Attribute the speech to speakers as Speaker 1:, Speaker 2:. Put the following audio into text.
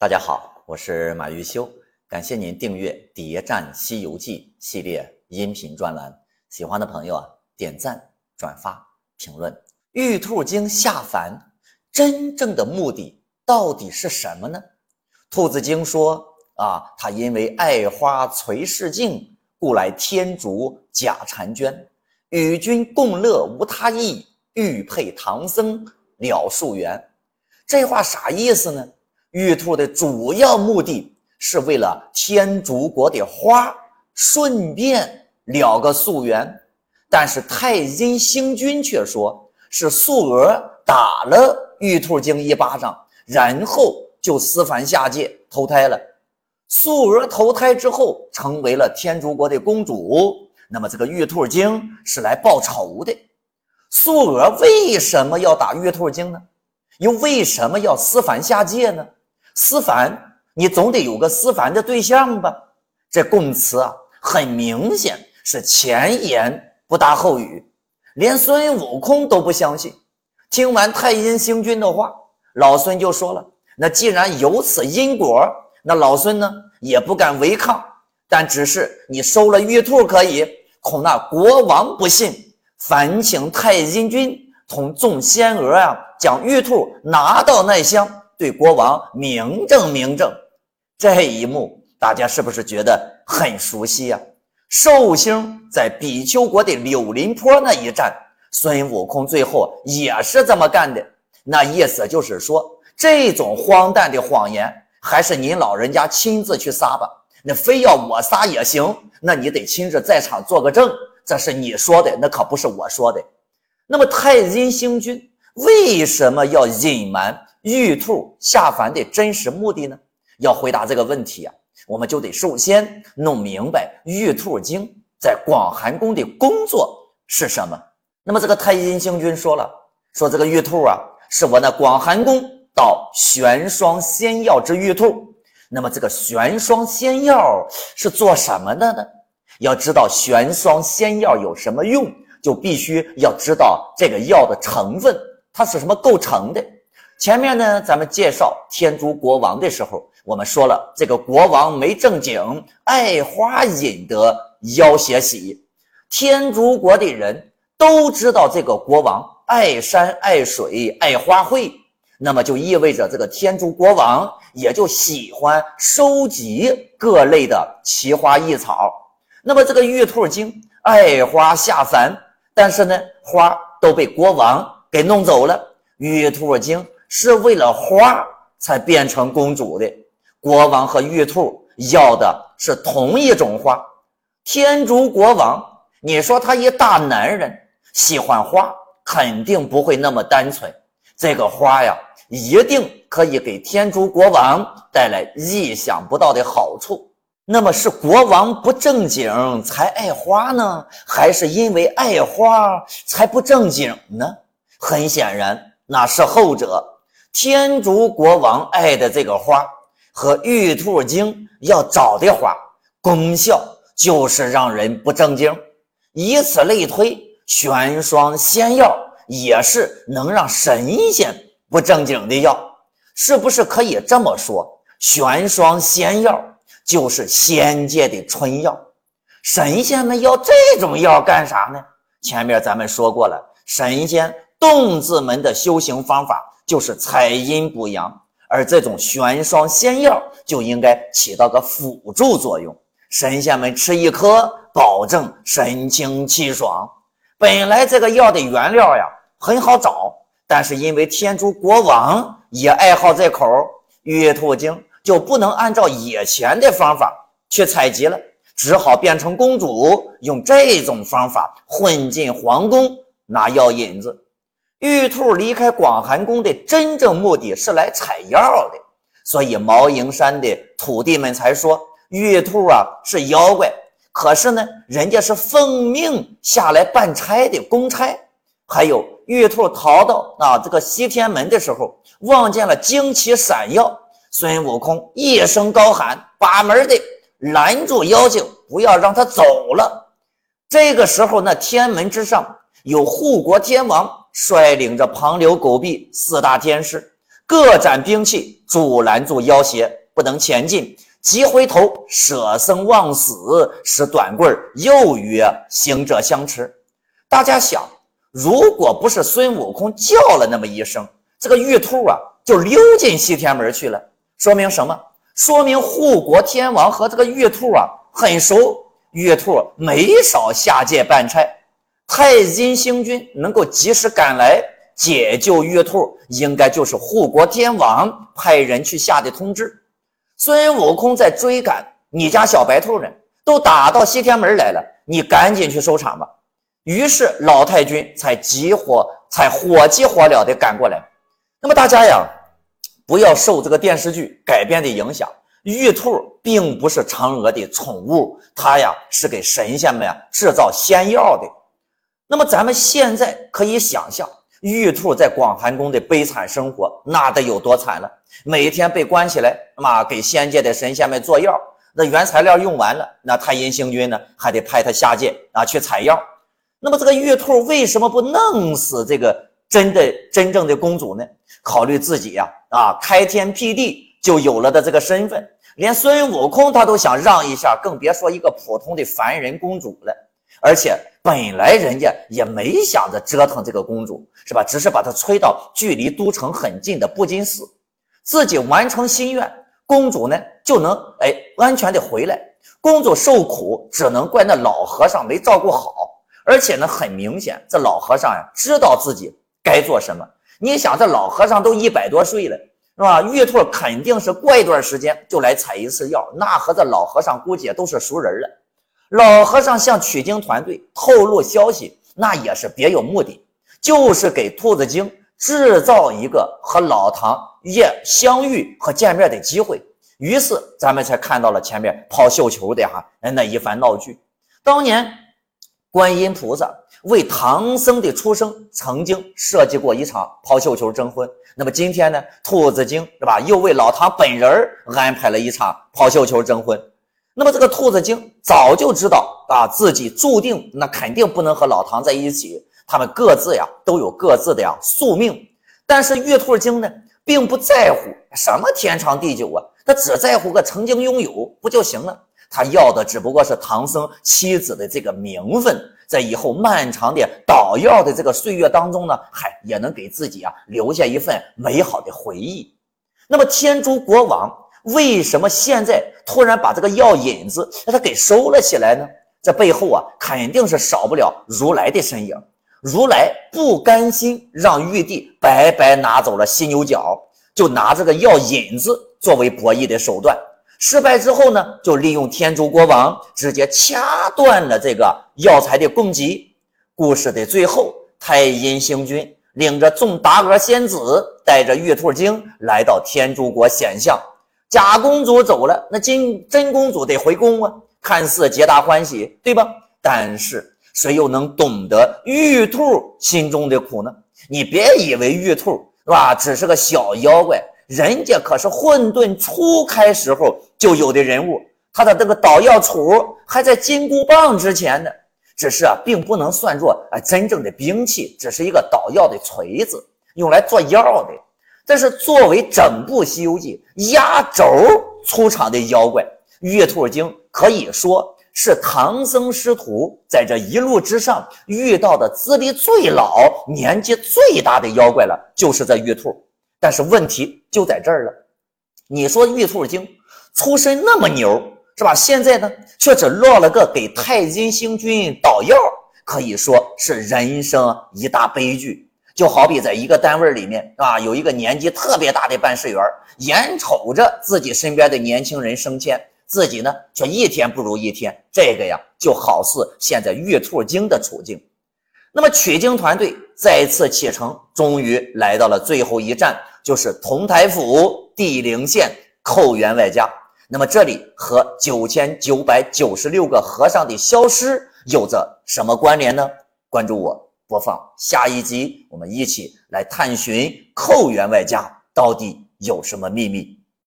Speaker 1: 大家好，我是马玉修，感谢您订阅《谍战西游记》系列音频专栏。喜欢的朋友啊，点赞、转发、评论。玉兔精下凡真正的目的到底是什么呢？兔子精说啊，他因为爱花崔氏镜，故来天竺假婵娟，与君共乐无他意，欲配唐僧了夙缘。这话啥意思呢？玉兔的主要目的是为了天竺国的花，顺便了个夙缘。但是太阴星君却说是素娥打了玉兔精一巴掌，然后就私凡下界投胎了。素娥投胎之后成为了天竺国的公主，那么这个玉兔精是来报仇的。素娥为什么要打玉兔精呢？又为什么要私凡下界呢？思凡，你总得有个思凡的对象吧？这供词啊，很明显是前言不搭后语，连孙悟空都不相信。听完太阴星君的话，老孙就说了：“那既然有此因果，那老孙呢也不敢违抗。但只是你收了玉兔可以，恐那国王不信，烦请太阴君同众仙娥啊，将玉兔拿到那厢。”对国王明证明证，这一幕大家是不是觉得很熟悉呀？寿星在比丘国的柳林坡那一战，孙悟空最后也是这么干的。那意思就是说，这种荒诞的谎言，还是您老人家亲自去撒吧。那非要我撒也行，那你得亲自在场做个证，这是你说的，那可不是我说的。那么太阴星君为什么要隐瞒？玉兔下凡的真实目的呢？要回答这个问题啊，我们就得首先弄明白玉兔精在广寒宫的工作是什么。那么这个太阴星君说了，说这个玉兔啊，是我那广寒宫到玄霜仙药之玉兔。那么这个玄霜仙药是做什么的呢？要知道玄霜仙药有什么用，就必须要知道这个药的成分，它是什么构成的。前面呢，咱们介绍天竺国王的时候，我们说了，这个国王没正经，爱花引得妖邪喜。天竺国的人都知道这个国王爱山爱水爱花卉，那么就意味着这个天竺国王也就喜欢收集各类的奇花异草。那么这个玉兔精爱花下凡，但是呢，花都被国王给弄走了，玉兔精。是为了花才变成公主的。国王和玉兔要的是同一种花。天竺国王，你说他一大男人喜欢花，肯定不会那么单纯。这个花呀，一定可以给天竺国王带来意想不到的好处。那么是国王不正经才爱花呢，还是因为爱花才不正经呢？很显然，那是后者。天竺国王爱的这个花和玉兔精要找的花，功效就是让人不正经。以此类推，玄霜仙药也是能让神仙不正经的药，是不是可以这么说？玄霜仙药就是仙界的春药，神仙们要这种药干啥呢？前面咱们说过了，神仙洞子门的修行方法。就是采阴补阳，而这种玄霜仙药就应该起到个辅助作用。神仙们吃一颗，保证神清气爽。本来这个药的原料呀很好找，但是因为天竺国王也爱好这口，玉兔精就不能按照以前的方法去采集了，只好变成公主，用这种方法混进皇宫拿药引子。玉兔离开广寒宫的真正目的是来采药的，所以毛营山的土地们才说玉兔啊是妖怪。可是呢，人家是奉命下来办差的公差。还有玉兔逃到啊这个西天门的时候，望见了旌旗闪耀，孙悟空一声高喊，把门的拦住妖精，不要让他走了。这个时候，那天门之上有护国天王。率领着庞刘狗壁四大天师，各展兵器，阻拦住要挟，不能前进。急回头，舍生忘死，使短棍又与行者相持。大家想，如果不是孙悟空叫了那么一声，这个玉兔啊就溜进西天门去了。说明什么？说明护国天王和这个玉兔啊很熟。玉兔没少下界办差，太阴星君能够及时赶来解救玉兔，应该就是护国天王派人去下的通知。孙悟空在追赶你家小白兔人，都打到西天门来了，你赶紧去收场吧。于是老太君才急火才火急火燎的赶过来。那么大家呀，不要受这个电视剧改编的影响。玉兔并不是嫦娥的宠物，它呀是给神仙们呀制造仙药的。那么咱们现在可以想象，玉兔在广寒宫的悲惨生活，那得有多惨了？每天被关起来，那给仙界的神仙们做药，那原材料用完了，那太阴星君呢还得派他下界啊去采药。那么这个玉兔为什么不弄死这个真的真正的公主呢？考虑自己呀啊开天辟地。就有了的这个身份，连孙悟空他都想让一下，更别说一个普通的凡人公主了。而且本来人家也没想着折腾这个公主，是吧？只是把她催到距离都城很近的布金寺，自己完成心愿，公主呢就能哎安全的回来。公主受苦，只能怪那老和尚没照顾好。而且呢，很明显，这老和尚呀知道自己该做什么。你想，这老和尚都一百多岁了。是吧？玉兔肯定是过一段时间就来采一次药，那和这老和尚估计也都是熟人了。老和尚向取经团队透露消息，那也是别有目的，就是给兔子精制造一个和老唐爷相遇和见面的机会。于是咱们才看到了前面抛绣球的哈那一番闹剧。当年观音菩萨。为唐僧的出生曾经设计过一场抛绣球征婚，那么今天呢，兔子精是吧？又为老唐本人安排了一场抛绣球征婚。那么这个兔子精早就知道啊，自己注定那肯定不能和老唐在一起，他们各自呀都有各自的呀宿命。但是玉兔精呢，并不在乎什么天长地久啊，他只在乎个曾经拥有不就行了？他要的只不过是唐僧妻子的这个名分。在以后漫长的捣药的这个岁月当中呢，嗨，也能给自己啊留下一份美好的回忆。那么天竺国王为什么现在突然把这个药引子让他给收了起来呢？这背后啊，肯定是少不了如来的身影。如来不甘心让玉帝白白拿走了犀牛角，就拿这个药引子作为博弈的手段。失败之后呢，就利用天竺国王直接掐断了这个药材的供给。故事的最后，太阴星君领着众达娥仙子，带着玉兔精来到天竺国显像。假公主走了，那金真公主得回宫啊，看似皆大欢喜，对吧？但是谁又能懂得玉兔心中的苦呢？你别以为玉兔是吧，只是个小妖怪。人家可是混沌初开时候就有的人物，他的这个捣药杵还在金箍棒之前呢。只是啊，并不能算作啊真正的兵器，只是一个捣药的锤子，用来做药的。但是作为整部《西游记》压轴出场的妖怪，玉兔精可以说是唐僧师徒在这一路之上遇到的资历最老、年纪最大的妖怪了，就是这玉兔。但是问题就在这儿了，你说玉兔精出身那么牛，是吧？现在呢，却只落了个给太阴星君捣药，可以说是人生一大悲剧。就好比在一个单位里面啊，有一个年纪特别大的办事员，眼瞅着自己身边的年轻人升迁，自己呢却一天不如一天。这个呀，就好似现在玉兔精的处境。那么取经团队再次启程，终于来到了最后一站。就是同台府地陵县寇员外家，那么这里和九千九百九十六个和尚的消失有着什么关联呢？关注我，播放下一集，我们一起来探寻寇员外家到底有什么秘密。